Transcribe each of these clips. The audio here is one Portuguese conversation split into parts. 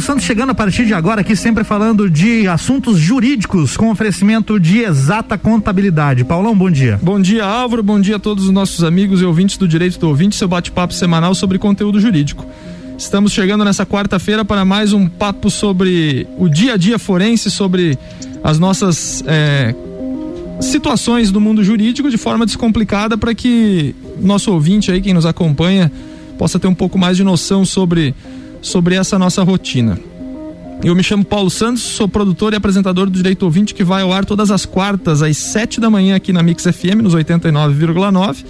Paulo Santos chegando a partir de agora aqui sempre falando de assuntos jurídicos com oferecimento de exata contabilidade. Paulão, bom dia. Bom dia, Álvaro. Bom dia a todos os nossos amigos e ouvintes do Direito do Ouvinte, seu bate-papo semanal sobre conteúdo jurídico. Estamos chegando nessa quarta-feira para mais um papo sobre o dia a dia forense, sobre as nossas é, situações do mundo jurídico de forma descomplicada para que nosso ouvinte aí, quem nos acompanha, possa ter um pouco mais de noção sobre, sobre essa nossa rotina. Eu me chamo Paulo Santos, sou produtor e apresentador do Direito Ouvinte que vai ao ar todas as quartas às 7 da manhã aqui na Mix FM nos 89,9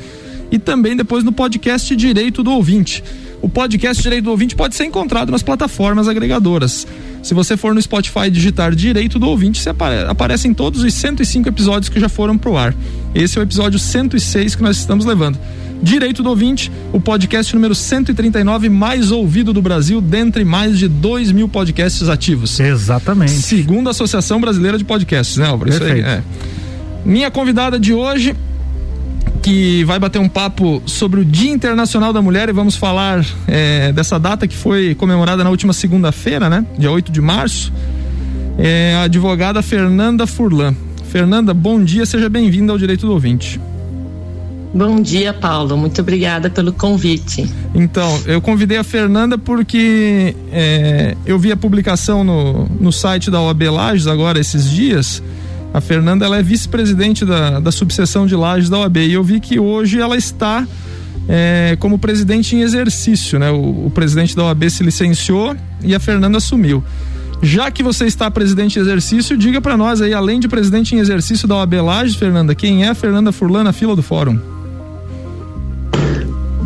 e também depois no podcast Direito do Ouvinte. O podcast Direito do Ouvinte pode ser encontrado nas plataformas agregadoras. Se você for no Spotify digitar Direito do Ouvinte, você apare aparecem todos os 105 episódios que já foram pro ar. Esse é o episódio 106 que nós estamos levando. Direito do Ouvinte, o podcast número 139 mais ouvido do Brasil, dentre mais de 2 mil podcasts ativos. Exatamente. Segundo a Associação Brasileira de Podcasts, né, Álvaro? Perfeito. Isso aí, é. Minha convidada de hoje que vai bater um papo sobre o Dia Internacional da Mulher e vamos falar é, dessa data que foi comemorada na última segunda-feira, né? Dia 8 de março. É a advogada Fernanda Furlan. Fernanda, bom dia, seja bem-vinda ao Direito do Ouvinte. Bom dia, Paulo. Muito obrigada pelo convite. Então, eu convidei a Fernanda porque é, eu vi a publicação no, no site da OAB Lages agora esses dias a Fernanda ela é vice-presidente da, da subseção de Lages da OAB e eu vi que hoje ela está é, como presidente em exercício, né? O, o, presidente da OAB se licenciou e a Fernanda assumiu. Já que você está presidente em exercício, diga para nós aí, além de presidente em exercício da OAB Lages, Fernanda, quem é a Fernanda Furlan na fila do fórum?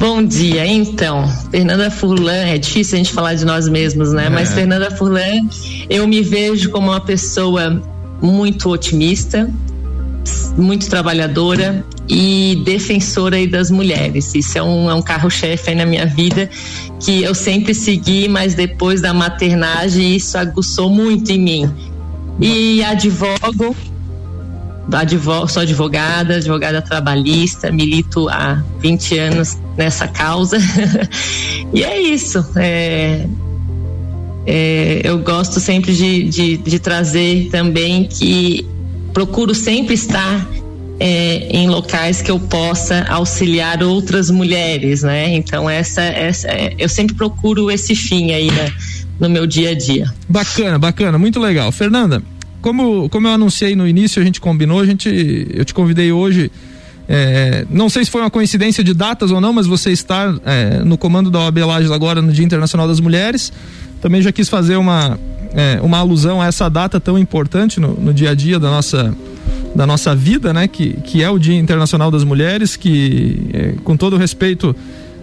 Bom dia, então, Fernanda Furlan, é difícil a gente falar de nós mesmos, né? É. Mas Fernanda Furlan, eu me vejo como uma pessoa muito otimista, muito trabalhadora e defensora aí das mulheres. Isso é um, é um carro-chefe aí na minha vida que eu sempre segui, mas depois da maternagem isso aguçou muito em mim. E advogo, sou advogada, advogada trabalhista, milito há 20 anos nessa causa. e é isso. É, é, eu gosto sempre de, de, de, trazer também que procuro sempre estar é, em locais que eu possa auxiliar outras mulheres, né? Então essa, essa é, eu sempre procuro esse fim aí né, no meu dia a dia. Bacana, bacana, muito legal, Fernanda. Como, como eu anunciei no início, a gente combinou, a gente, eu te convidei hoje. É, não sei se foi uma coincidência de datas ou não, mas você está é, no comando da OAB Lages agora no Dia Internacional das Mulheres. Também já quis fazer uma, é, uma alusão a essa data tão importante no, no dia a dia da nossa, da nossa vida, né? Que, que é o Dia Internacional das Mulheres, que, é, com todo respeito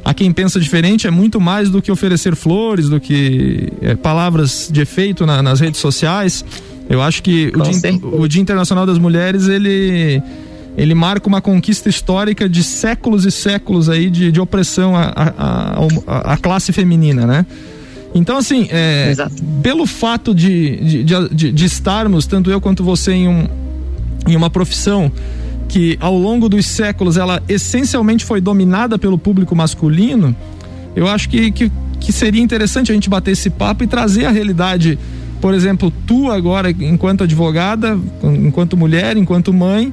a quem pensa diferente, é muito mais do que oferecer flores, do que é, palavras de efeito na, nas redes sociais. Eu acho que o dia, o dia, Internacional das Mulheres, ele, ele marca uma conquista histórica de séculos e séculos aí de, de opressão à, à, à classe feminina, né? Então, assim, é, pelo fato de, de, de, de, estarmos, tanto eu quanto você, em, um, em uma profissão que ao longo dos séculos ela essencialmente foi dominada pelo público masculino, eu acho que, que, que seria interessante a gente bater esse papo e trazer a realidade, por exemplo, tu agora, enquanto advogada, enquanto mulher, enquanto mãe,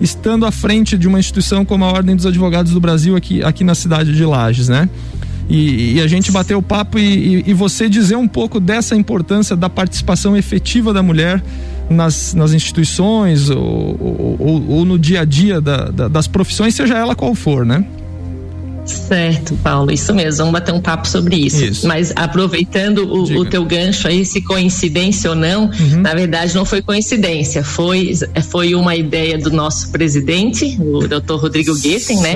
estando à frente de uma instituição como a Ordem dos Advogados do Brasil aqui, aqui na cidade de Lages, né? e, e a gente bater o papo e, e, e, você dizer um pouco dessa importância da participação efetiva da mulher nas, nas instituições ou, ou, ou, no dia a dia da, da, das profissões, seja ela qual for, né? Certo, Paulo, isso mesmo. Vamos bater um papo sobre isso. isso. Mas aproveitando o, o, teu gancho aí, se coincidência ou não, uhum. na verdade não foi coincidência, foi, foi uma ideia do nosso presidente, o doutor Rodrigo Guetem, né?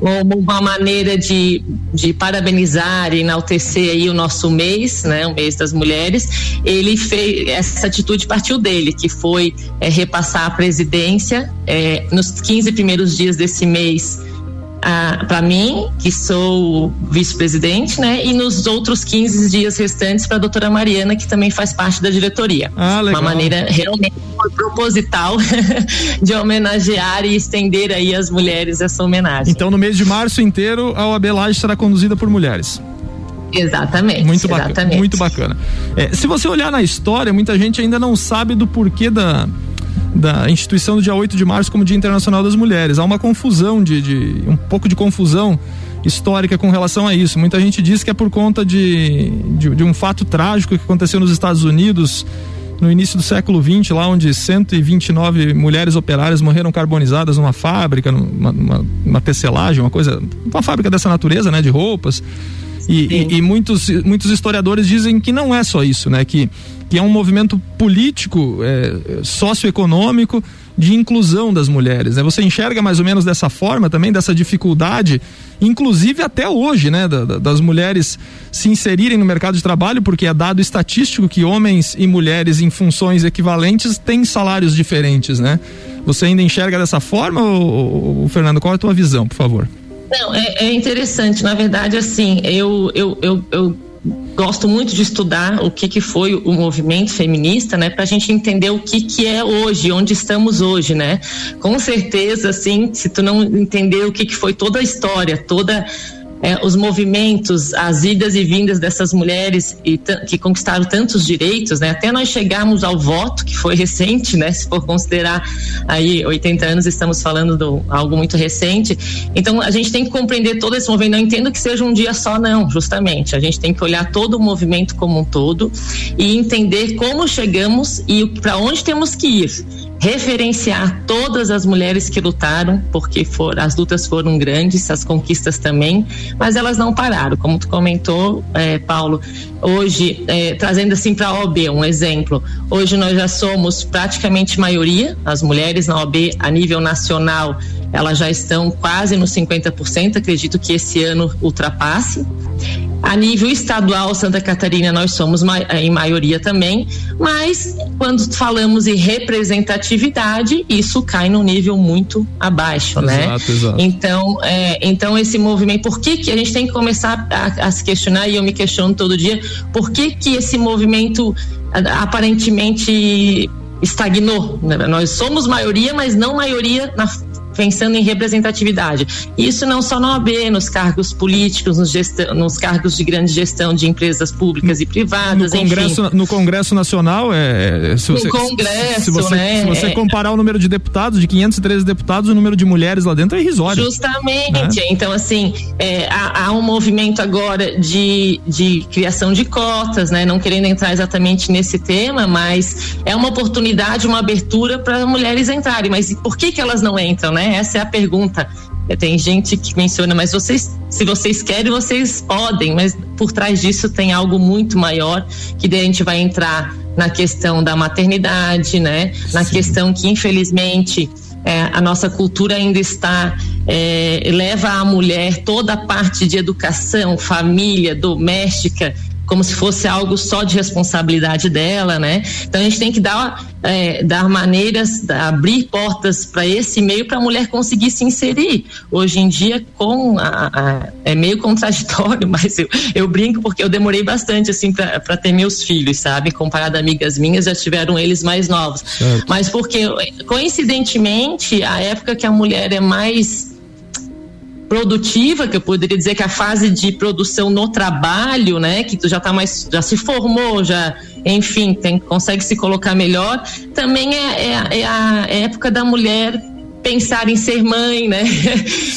Como uma maneira de, de parabenizar e enaltecer aí o nosso mês, né? O mês das mulheres. Ele fez, essa atitude partiu dele, que foi é, repassar a presidência é, nos 15 primeiros dias desse mês para mim, que sou vice-presidente, né? E nos outros 15 dias restantes para a doutora Mariana, que também faz parte da diretoria. Ah, legal. Uma maneira realmente proposital de homenagear e estender aí às mulheres essa homenagem. Então, no mês de março inteiro, a OAB Laje será conduzida por mulheres. Exatamente. Muito bacana. Exatamente. Muito bacana. É, se você olhar na história, muita gente ainda não sabe do porquê da, da instituição do dia 8 de março como Dia Internacional das Mulheres. Há uma confusão de, de um pouco de confusão histórica com relação a isso. Muita gente diz que é por conta de, de, de um fato trágico que aconteceu nos Estados Unidos no início do século XX, lá onde 129 mulheres operárias morreram carbonizadas numa fábrica, numa, numa, numa tecelagem, uma coisa, uma fábrica dessa natureza, né, de roupas. E, e, e, muitos, muitos historiadores dizem que não é só isso, né? Que, que é um movimento político, é, socioeconômico de inclusão das mulheres. Né? Você enxerga mais ou menos dessa forma também, dessa dificuldade, inclusive até hoje, né? Da, da, das mulheres se inserirem no mercado de trabalho, porque é dado estatístico que homens e mulheres em funções equivalentes têm salários diferentes, né? Você ainda enxerga dessa forma, ou, ou, Fernando? Qual é a tua visão, por favor? Não, é, é interessante. Na verdade, assim, eu, eu, eu, eu gosto muito de estudar o que, que foi o movimento feminista, né, para a gente entender o que, que é hoje, onde estamos hoje, né? Com certeza, assim, se tu não entender o que, que foi toda a história, toda é, os movimentos, as idas e vindas dessas mulheres e que conquistaram tantos direitos, né? Até nós chegarmos ao voto, que foi recente, né? Se for considerar aí 80 anos, estamos falando de algo muito recente. Então a gente tem que compreender todo esse movimento. Não entendo que seja um dia só, não, justamente. A gente tem que olhar todo o movimento como um todo e entender como chegamos e para onde temos que ir referenciar todas as mulheres que lutaram, porque for, as lutas foram grandes, as conquistas também, mas elas não pararam, como tu comentou, é, Paulo. Hoje, é, trazendo assim para a OAB um exemplo, hoje nós já somos praticamente maioria, as mulheres na OAB a nível nacional, elas já estão quase nos 50%, acredito que esse ano ultrapasse. A nível estadual, Santa Catarina, nós somos em maioria também, mas quando falamos em representatividade, isso cai num nível muito abaixo, né? exato, né? Exato. Então, é, então esse movimento, por que, que a gente tem que começar a, a se questionar, e eu me questiono todo dia, por que, que esse movimento aparentemente estagnou? Nós somos maioria, mas não maioria na pensando em representatividade. Isso não só na OAB, nos cargos políticos, nos, gestão, nos cargos de grande gestão de empresas públicas e privadas. No Congresso, enfim. no Congresso Nacional, é, é se você, no Congresso, se você, né? Se você comparar o número de deputados, de 513 deputados, o número de mulheres lá dentro é irrisório. Justamente. Né? Então, assim, é, há, há, um movimento agora de, de criação de cotas, né? Não querendo entrar exatamente nesse tema, mas é uma oportunidade, uma abertura para mulheres entrarem. Mas por que, que elas não entram, né? Né? Essa é a pergunta. Tem gente que menciona, mas vocês, se vocês querem, vocês podem, mas por trás disso tem algo muito maior, que daí a gente vai entrar na questão da maternidade, né? Na Sim. questão que, infelizmente, é, a nossa cultura ainda está é, leva a mulher toda a parte de educação, família, doméstica como se fosse algo só de responsabilidade dela, né? Então a gente tem que dar, é, dar maneiras, abrir portas para esse meio para a mulher conseguir se inserir. Hoje em dia, com a, a, é meio contraditório, mas eu, eu brinco porque eu demorei bastante assim para ter meus filhos, sabe? Comparado a amigas minhas, já tiveram eles mais novos. Certo. Mas porque coincidentemente a época que a mulher é mais produtiva, que eu poderia dizer que a fase de produção no trabalho, né, que tu já tá mais, já se formou, já, enfim, tem, consegue se colocar melhor, também é, é, é a época da mulher pensar em ser mãe, né?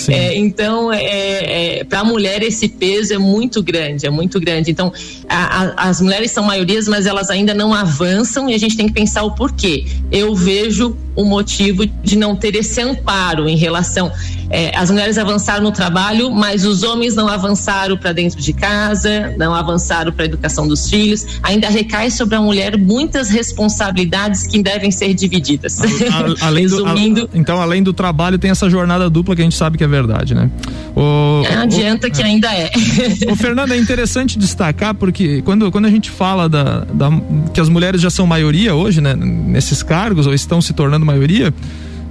É, então, é, é para a mulher esse peso é muito grande, é muito grande. Então, a, a, as mulheres são maiorias, mas elas ainda não avançam e a gente tem que pensar o porquê. Eu vejo o motivo de não ter esse amparo em relação. É, as mulheres avançaram no trabalho, mas os homens não avançaram para dentro de casa, não avançaram para a educação dos filhos. Ainda recai sobre a mulher muitas responsabilidades que devem ser divididas. A, além do, Resumindo, então, além do trabalho, tem essa jornada dupla que a gente sabe que é verdade, né? O, é, adianta o, que é. ainda é. O Fernando, é interessante destacar porque quando, quando a gente fala da, da, que as mulheres já são maioria hoje, né, nesses cargos ou estão se tornando maioria,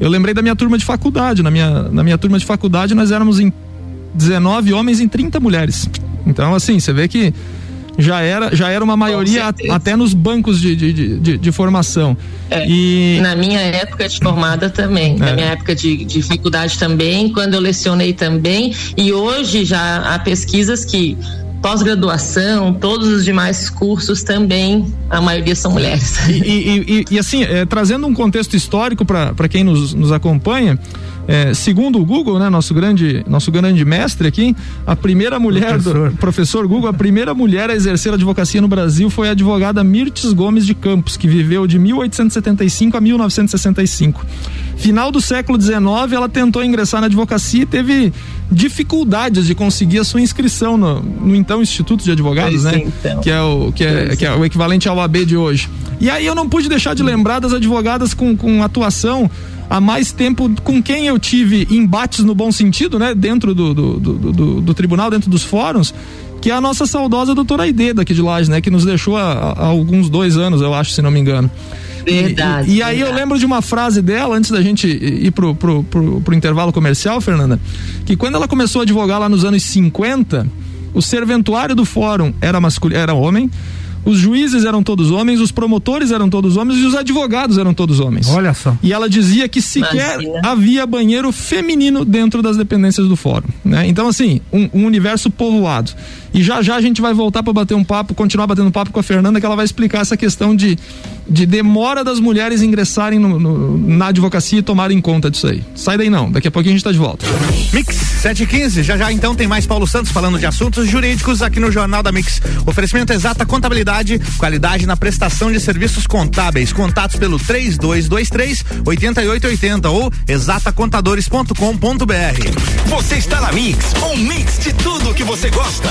eu lembrei da minha turma de faculdade. Na minha, na minha turma de faculdade nós éramos em 19 homens e 30 mulheres. Então, assim, você vê que já era, já era uma maioria até nos bancos de, de, de, de formação. É, e... Na minha época de formada também, é. na minha época de, de faculdade também, quando eu lecionei também, e hoje já há pesquisas que pós-graduação, todos os demais cursos também, a maioria são mulheres. E, e, e, e assim, é, trazendo um contexto histórico para quem nos, nos acompanha, é, segundo o Google, né, nosso grande, nosso grande mestre aqui, a primeira mulher professor. do professor Google, a primeira mulher a exercer a advocacia no Brasil foi a advogada Mirtes Gomes de Campos, que viveu de 1875 a 1965. Final do século XIX, ela tentou ingressar na advocacia e teve dificuldades de conseguir a sua inscrição no, no então Instituto de Advogados, né? Então. Que é o que é, que é o equivalente ao AB de hoje. E aí eu não pude deixar de lembrar das advogadas com, com atuação há mais tempo com quem eu tive embates no bom sentido, né? Dentro do, do, do, do, do tribunal, dentro dos fóruns, que é a nossa saudosa doutora Aide daqui de Lages, né? Que nos deixou há, há alguns dois anos, eu acho, se não me engano. Verdade. E, e aí eu lembro de uma frase dela, antes da gente ir pro, pro, pro, pro intervalo comercial, Fernanda, que quando ela começou a advogar lá nos anos 50, o serventuário do fórum era masculino, era homem, os juízes eram todos homens, os promotores eram todos homens e os advogados eram todos homens. Olha só. E ela dizia que sequer Imagina. havia banheiro feminino dentro das dependências do fórum, né? Então assim, um, um universo povoado. E já já a gente vai voltar para bater um papo, continuar batendo um papo com a Fernanda que ela vai explicar essa questão de de demora das mulheres ingressarem no, no, na advocacia e tomarem conta disso aí. Sai daí não, daqui a pouquinho a gente tá de volta. Mix 715, já já então tem mais Paulo Santos falando de assuntos jurídicos aqui no Jornal da Mix. Oferecimento exata contabilidade, qualidade na prestação de serviços contábeis. Contatos pelo 3223 8880 ou exatacontadores.com.br. Você está na Mix, um mix de tudo que você gosta.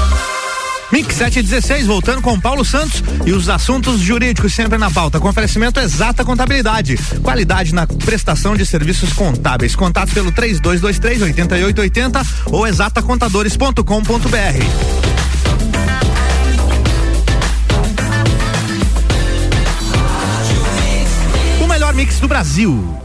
Mix 716, voltando com Paulo Santos e os assuntos jurídicos sempre na pauta. Com oferecimento exata contabilidade. Qualidade na prestação de serviços contábeis. Contato pelo 3223 8880 ou exatacontadores.com.br. O melhor mix do Brasil.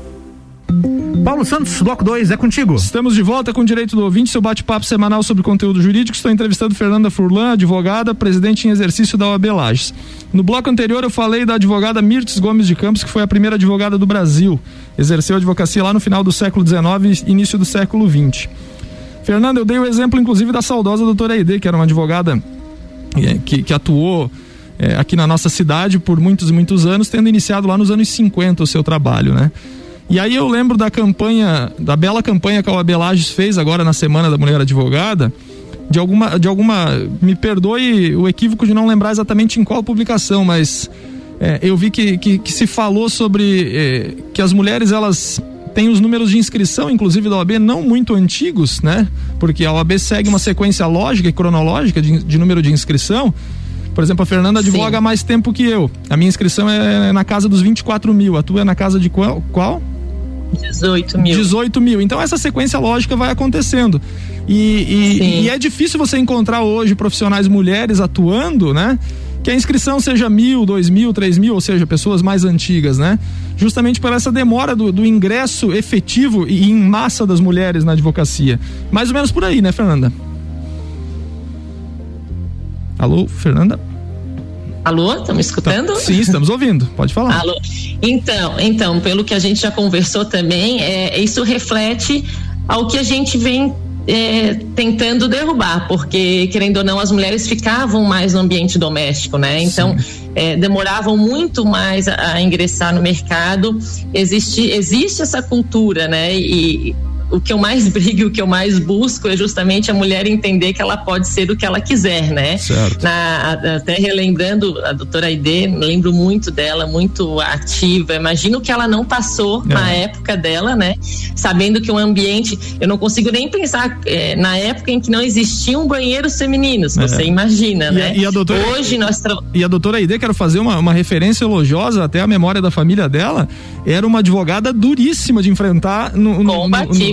Paulo Santos, bloco 2, é contigo. Estamos de volta com o direito do ouvinte, seu bate-papo semanal sobre conteúdo jurídico. Estou entrevistando Fernanda Furlan, advogada, presidente em exercício da OAB Lages. No bloco anterior eu falei da advogada Mirtes Gomes de Campos, que foi a primeira advogada do Brasil. Exerceu advocacia lá no final do século XIX e início do século XX. Fernanda, eu dei o exemplo inclusive da saudosa doutora Aide, que era uma advogada é, que, que atuou é, aqui na nossa cidade por muitos e muitos anos, tendo iniciado lá nos anos 50 o seu trabalho, né? E aí eu lembro da campanha, da bela campanha que a OAB Lages fez agora na Semana da Mulher Advogada, de alguma, de alguma, me perdoe o equívoco de não lembrar exatamente em qual publicação, mas é, eu vi que, que, que, se falou sobre é, que as mulheres elas têm os números de inscrição, inclusive da OAB, não muito antigos, né? Porque a OAB segue uma sequência lógica e cronológica de, de número de inscrição. Por exemplo, a Fernanda advoga há mais tempo que eu. A minha inscrição é na casa dos 24 mil. A tua é na casa de qual? qual? 18 mil. 18 mil. Então essa sequência lógica vai acontecendo. E, e, e, é difícil você encontrar hoje profissionais mulheres atuando, né? Que a inscrição seja mil, dois mil, três mil, ou seja, pessoas mais antigas, né? Justamente por essa demora do, do ingresso efetivo e em massa das mulheres na advocacia. Mais ou menos por aí, né, Fernanda? Alô, Fernanda? Alô, me escutando? Tá, sim, estamos ouvindo. Pode falar. Alô. Então, então, pelo que a gente já conversou também, é, isso reflete ao que a gente vem é, tentando derrubar, porque querendo ou não, as mulheres ficavam mais no ambiente doméstico, né? Então é, demoravam muito mais a, a, ingressar no mercado. Existe, existe essa cultura, né? E o que eu mais brigo, o que eu mais busco é justamente a mulher entender que ela pode ser o que ela quiser, né? Certo. Na, até relembrando a doutora Aide, lembro muito dela, muito ativa. Imagino que ela não passou é. na época dela, né? Sabendo que o ambiente, eu não consigo nem pensar é, na época em que não existiam banheiros femininos, é. você imagina, e né? A, e a doutora, Hoje nós tra... E a doutora Aide, quero fazer uma, uma referência elogiosa até a memória da família dela, era uma advogada duríssima de enfrentar no, no, no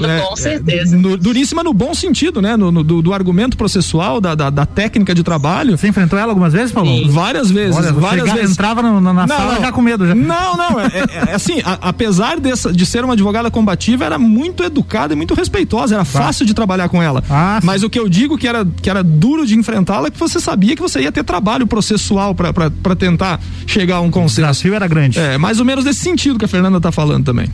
é, com certeza. No, duríssima no bom sentido, né? No, no do, do, argumento processual, da, da, da, técnica de trabalho. Você enfrentou ela algumas vezes, Paulo? Sim. Várias vezes. Olha, várias vezes. entrava na, na não, sala não. já com medo. Já. Não, não. É, é, é assim, a, apesar dessa, de ser uma advogada combativa, era muito educada e muito respeitosa. Era fácil de trabalhar com ela. Ah, Mas o que eu digo que era, que era duro de enfrentá-la é que você sabia que você ia ter trabalho processual para tentar chegar a um consenso. O desafio era grande. É, mais ou menos nesse sentido que a Fernanda está falando também.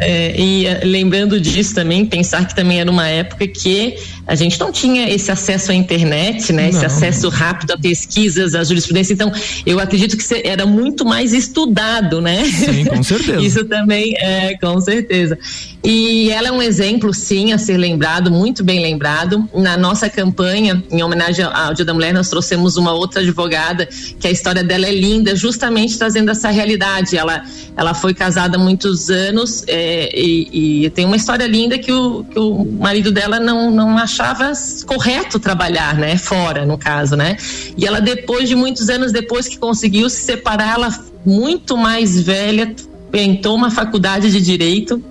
É, e eh, lembrando disso também, pensar que também era uma época que a gente não tinha esse acesso à internet, né? Não. Esse acesso rápido a pesquisas, a jurisprudência. Então, eu acredito que era muito mais estudado, né? Sim, com certeza. Isso também é, com certeza. E ela é um exemplo, sim, a ser lembrado, muito bem lembrado. Na nossa campanha, em homenagem ao Dia da Mulher, nós trouxemos uma outra advogada, que a história dela é linda, justamente trazendo essa realidade. Ela, ela foi casada há muitos anos. É, e, e, tem uma história linda que o, que o marido dela não, não achava correto trabalhar, né? Fora, no caso, né? E ela, depois de muitos anos depois que conseguiu se separar, ela muito mais velha, tentou uma faculdade de direito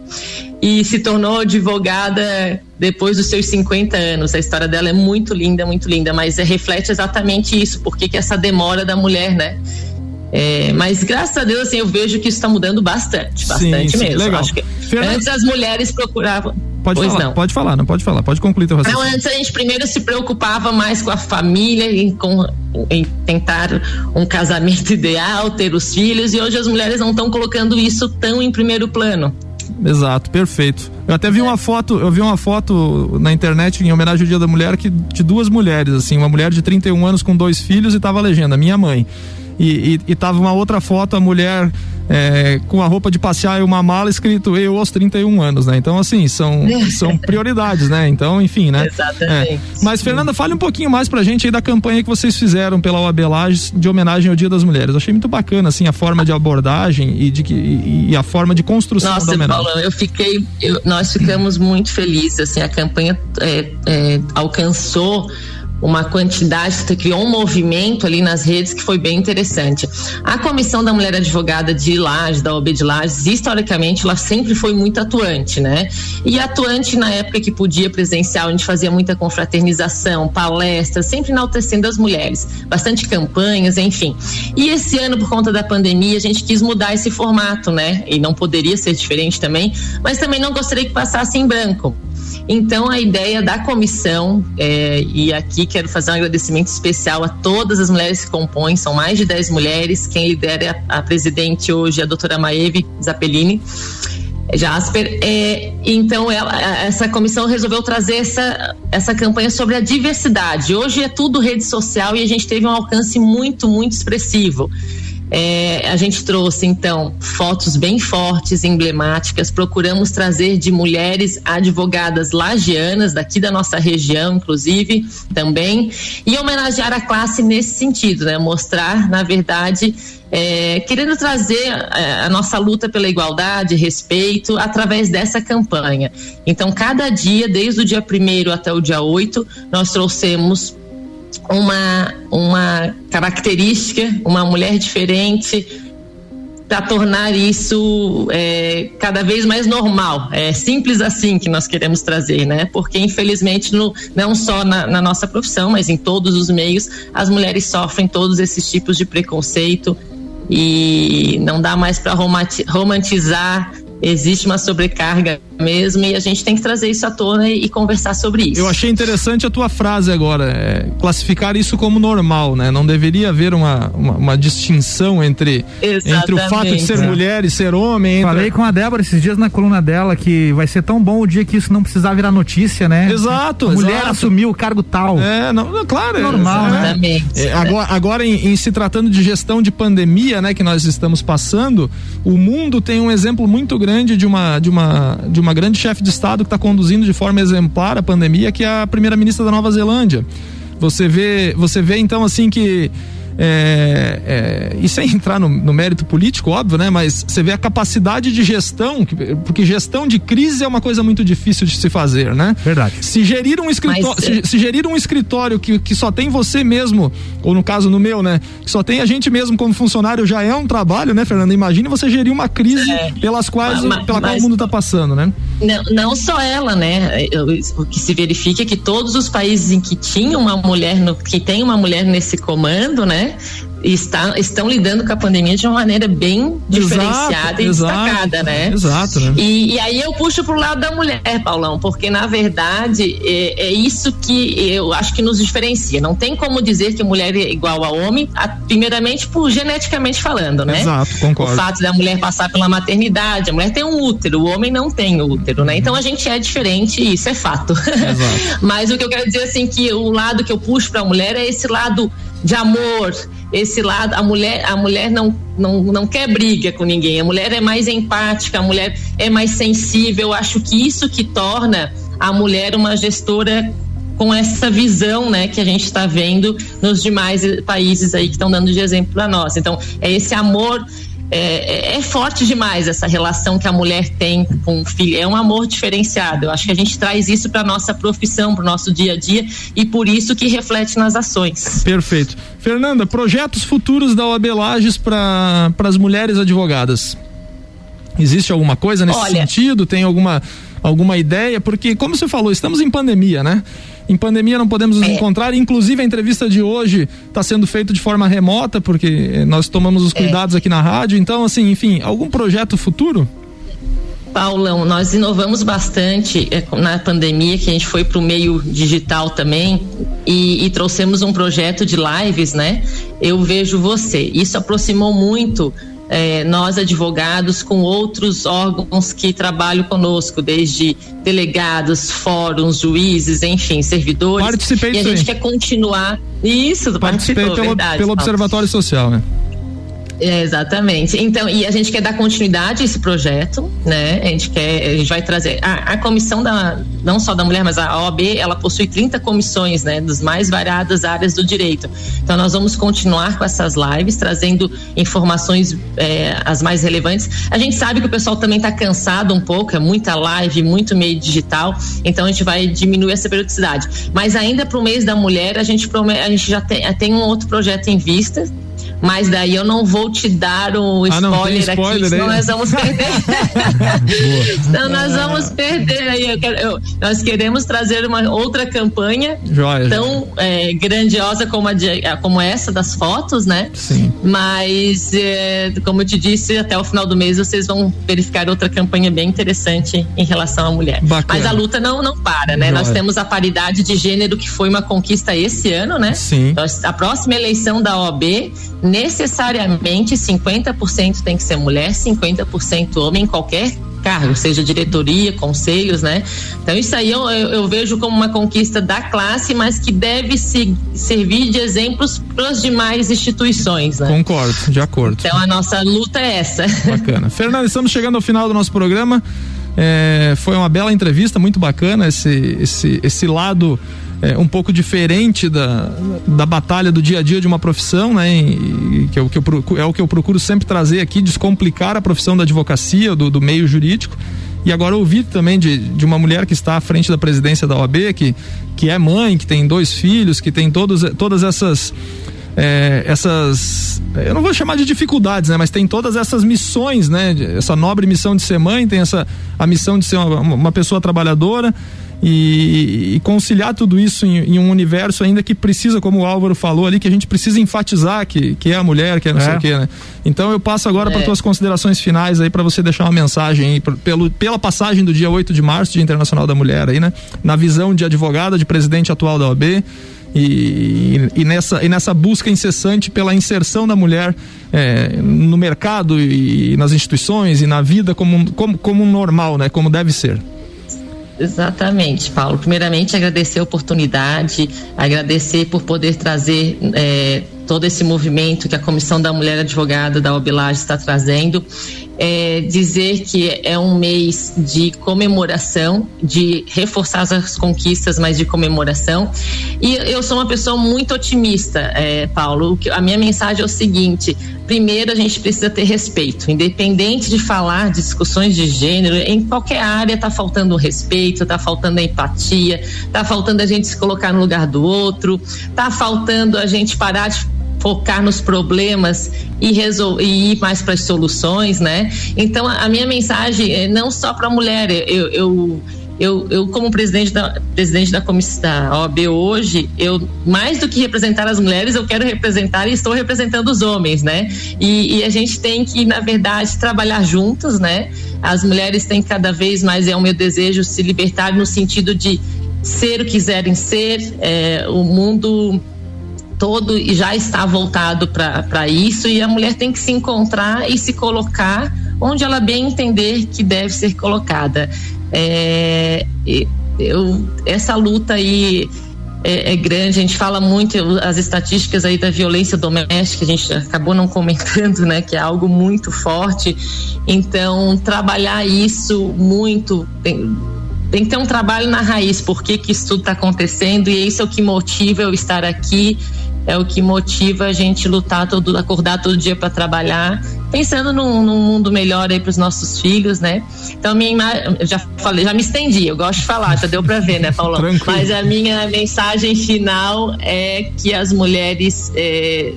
e se tornou advogada depois dos seus 50 anos. A história dela é muito linda, muito linda, mas reflete exatamente isso, porque que essa demora da mulher, né? É, mas graças a Deus, assim, eu vejo que isso está mudando bastante, bastante sim, sim, mesmo. Legal. Acho que antes as mulheres procuravam. Pode pois falar, não. pode falar, não pode falar, pode concluir teu raciocínio. Não, antes a gente primeiro se preocupava mais com a família e com em tentar um casamento ideal, ter os filhos, e hoje as mulheres não estão colocando isso tão em primeiro plano. Exato, perfeito. Eu até vi uma foto, eu vi uma foto na internet em homenagem ao Dia da Mulher que de duas mulheres, assim, uma mulher de 31 anos com dois filhos e tava a legenda, minha mãe e, e, e tava uma outra foto, a mulher é, com a roupa de passear e uma mala escrito eu aos 31 anos, né? Então, assim, são, são prioridades, né? Então, enfim, né? Exatamente. É. Mas, Fernanda, fale um pouquinho mais pra gente aí da campanha que vocês fizeram pela OAB Lages de homenagem ao Dia das Mulheres. Eu achei muito bacana, assim, a forma de abordagem e, de, e, e a forma de construção Nossa, da homenagem. Paulo, eu fiquei, eu, nós ficamos muito felizes, assim, a campanha é, é, alcançou uma quantidade, criou um movimento ali nas redes que foi bem interessante. A Comissão da Mulher Advogada de Lages, da OB de Lages, historicamente, ela sempre foi muito atuante, né? E atuante na época que podia presencial, a gente fazia muita confraternização, palestras, sempre enaltecendo as mulheres, bastante campanhas, enfim. E esse ano, por conta da pandemia, a gente quis mudar esse formato, né? E não poderia ser diferente também, mas também não gostaria que passasse em branco. Então, a ideia da comissão, é, e aqui quero fazer um agradecimento especial a todas as mulheres que compõem, são mais de 10 mulheres, quem lidera é a, a presidente hoje é a doutora Maeve Zappellini. Jasper, é, então ela, essa comissão resolveu trazer essa, essa campanha sobre a diversidade. Hoje é tudo rede social e a gente teve um alcance muito, muito expressivo. É, a gente trouxe então fotos bem fortes, emblemáticas. Procuramos trazer de mulheres advogadas lagianas daqui da nossa região, inclusive também, e homenagear a classe nesse sentido, né? Mostrar, na verdade, é, querendo trazer é, a nossa luta pela igualdade, respeito, através dessa campanha. Então, cada dia, desde o dia 1 até o dia 8, nós trouxemos uma, uma característica, uma mulher diferente, para tornar isso é, cada vez mais normal. É simples assim que nós queremos trazer, né? Porque infelizmente no, não só na, na, nossa profissão, mas em todos os meios, as mulheres sofrem todos esses tipos de preconceito e não dá mais para romantizar existe uma sobrecarga mesmo e a gente tem que trazer isso à tona e, e conversar sobre isso. Eu achei interessante a tua frase agora, é, classificar isso como normal, né? Não deveria haver uma, uma, uma distinção entre, entre o fato de ser é. mulher e ser homem. Entre... Falei com a Débora esses dias na coluna dela que vai ser tão bom o dia que isso não precisar virar notícia, né? Exato. A mulher exato. assumiu o cargo tal. É, não, claro. É normal, é, né? É, agora, agora em, em se tratando de gestão de pandemia, né, que nós estamos passando, o mundo tem um exemplo muito grande grande de uma, de uma, de uma grande chefe de Estado que está conduzindo de forma exemplar a pandemia, que é a primeira-ministra da Nova Zelândia. Você vê, você vê então assim que é, é, e sem entrar no, no, mérito político, óbvio, né? Mas você vê a capacidade de gestão, porque gestão de crise é uma coisa muito difícil de se fazer, né? Verdade. Se gerir um escritório, Mas, se, se, gerir um escritório que, que só tem você mesmo, ou no caso no meu, né? Que só tem a gente mesmo como funcionário já é um trabalho, né, Fernanda? Imagine você gerir uma crise é, pelas quais, mas, pela mas, qual o mundo está passando, né? Não, não só ela, né? O que se verifica é que todos os países em que tinha uma mulher, no, que tem uma mulher nesse comando, né? Está, estão lidando com a pandemia de uma maneira bem diferenciada exato, e exato, destacada, né? Exato, né? E, e, aí eu puxo pro lado da mulher, Paulão, porque na verdade é, é, isso que eu acho que nos diferencia. Não tem como dizer que mulher é igual a homem, a, primeiramente por geneticamente falando, né? Exato, concordo. O fato da mulher passar pela maternidade, a mulher tem um útero, o homem não tem útero, né? Então a gente é diferente e isso é fato. Mas o que eu quero dizer assim que o lado que eu puxo para a mulher é esse lado de amor, esse lado, a mulher, a mulher não, não, não quer briga com ninguém, a mulher é mais empática, a mulher é mais sensível. Eu acho que isso que torna a mulher uma gestora com essa visão, né, que a gente está vendo nos demais países aí que estão dando de exemplo para nós. Então, é esse amor é, é, é, forte demais essa relação que a mulher tem com o filho. É um amor diferenciado. Eu acho que a gente traz isso para nossa profissão, para o nosso dia a dia e por isso que reflete nas ações. Perfeito. Fernanda, projetos futuros da OAB Lages para as mulheres advogadas. Existe alguma coisa nesse Olha, sentido? Tem alguma alguma ideia? Porque, como você falou, estamos em pandemia, né? Em pandemia não podemos nos é. encontrar, inclusive a entrevista de hoje está sendo feita de forma remota, porque nós tomamos os é. cuidados aqui na rádio. Então, assim, enfim, algum projeto futuro? Paulão, nós inovamos bastante é, na pandemia, que a gente foi para o meio digital também e, e, trouxemos um projeto de lives, né? Eu vejo você. Isso aproximou muito é, nós advogados com outros órgãos que trabalham conosco, desde delegados, fóruns, juízes, enfim, servidores. Participei e a gente quer continuar isso. Participei pelo, verdade, pelo Observatório Social, né? É, exatamente. Então, e a gente quer dar continuidade a esse projeto, né? A gente quer, a gente vai trazer a, a comissão da, não só da mulher, mas a OAB, ela possui 30 comissões, né? Das mais variadas áreas do direito. Então, nós vamos continuar com essas lives, trazendo informações é, as mais relevantes. A gente sabe que o pessoal também está cansado um pouco, é muita live, muito meio digital, então a gente vai diminuir essa periodicidade. Mas ainda para o mês da mulher, a gente, a gente já tem, tem um outro projeto em vista, mas daí eu não vou te dar o spoiler, ah, não, spoiler aqui, senão nós vamos perder. então nós vamos perder aí. Eu quero, eu, nós queremos trazer uma outra campanha Joia, tão é, grandiosa como, a como essa das fotos, né? Sim. Mas, é, como eu te disse, até o final do mês vocês vão verificar outra campanha bem interessante em relação à mulher. Bacana. Mas a luta não, não para, né? Joia. Nós temos a paridade de gênero que foi uma conquista esse ano, né? Sim. Então, a próxima eleição da OAB necessariamente 50% tem que ser mulher, 50% homem em qualquer cargo, seja diretoria, conselhos, né? Então isso aí eu, eu, eu, vejo como uma conquista da classe, mas que deve se, servir de exemplos para as demais instituições, né? Concordo, de acordo. Então a nossa luta é essa. Bacana. Fernanda, estamos chegando ao final do nosso programa. É, foi uma bela entrevista, muito bacana esse, esse, esse lado é, um pouco diferente da, da batalha do dia a dia de uma profissão, né? E, que é o que, eu, é o que eu procuro sempre trazer aqui, descomplicar a profissão da advocacia, do, do meio jurídico. E agora ouvir também de, de uma mulher que está à frente da presidência da OAB, que, que é mãe, que tem dois filhos, que tem todos, todas essas. É, essas eu não vou chamar de dificuldades, né, mas tem todas essas missões, né, essa nobre missão de ser mãe, tem essa a missão de ser uma, uma pessoa trabalhadora, e, e conciliar tudo isso em, em, um universo ainda que precisa, como o Álvaro falou ali, que a gente precisa enfatizar que, que é a mulher, que é não é. sei o que, né? Então eu passo agora é. para tuas considerações finais aí para você deixar uma mensagem aí, pelo, pela passagem do dia 8 de março, Dia Internacional da Mulher aí, né? Na visão de advogada, de presidente atual da OAB. E, e, nessa, e nessa busca incessante pela inserção da mulher é, no mercado e, e nas instituições e na vida como, como, como normal, né? Como deve ser. Exatamente, Paulo. Primeiramente, agradecer a oportunidade, agradecer por poder trazer é, todo esse movimento que a Comissão da Mulher Advogada da Obilage está trazendo. É, dizer que é um mês de comemoração, de reforçar as conquistas, mas de comemoração. E eu sou uma pessoa muito otimista, é, Paulo. A minha mensagem é o seguinte: primeiro, a gente precisa ter respeito, independente de falar de discussões de gênero, em qualquer área está faltando respeito, está faltando empatia, está faltando a gente se colocar no lugar do outro, está faltando a gente parar de focar nos problemas e, resol e ir mais para as soluções, né? Então a, a minha mensagem é não só para a mulher, eu, eu eu, eu como presidente da, presidente da comissão da OAB hoje, eu mais do que representar as mulheres, eu quero representar e estou representando os homens, né? E, e a gente tem que, na verdade, trabalhar juntos, né? As mulheres têm cada vez mais, é o meu desejo, se libertar no sentido de ser o que quiserem ser, é, o mundo todo já está voltado para isso e a mulher tem que se encontrar e se colocar onde ela bem entender que deve ser colocada. É, eu, essa luta aí é, é, grande, a gente fala muito as estatísticas aí da violência doméstica, a gente acabou não comentando, né, que é algo muito forte. Então, trabalhar isso muito tem, tem que ter um trabalho na raiz, por que, que isso tudo está acontecendo, e isso é o que motiva eu estar aqui é o que motiva a gente lutar todo, acordar todo dia para trabalhar, pensando num, num, mundo melhor aí para os nossos filhos, né? Então minha imagem, eu já falei, já me estendi, eu gosto de falar, já deu para ver, né, Paulão? Mas a minha mensagem final é que as mulheres é,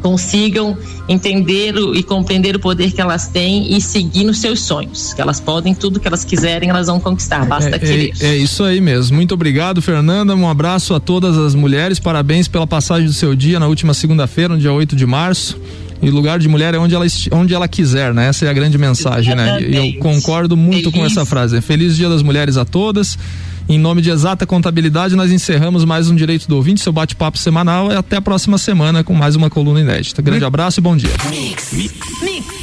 consigam entender e compreender o poder que elas têm e seguir nos seus sonhos. Que elas podem tudo que elas quiserem, elas vão conquistar. Basta é, querer. É, é, isso aí mesmo. Muito obrigado, Fernanda. Um abraço a todas as mulheres. Parabéns pela passagem do seu dia na última segunda-feira, no dia 8 de março. E lugar de mulher é onde ela, onde ela quiser, né? Essa é a grande mensagem, né? E eu concordo muito Feliz. com essa frase. Feliz Dia das Mulheres a todas. Em nome de Exata Contabilidade, nós encerramos mais um Direito do Ouvinte, seu bate-papo semanal. E até a próxima semana com mais uma coluna inédita. Grande abraço e bom dia. Mix. Mix.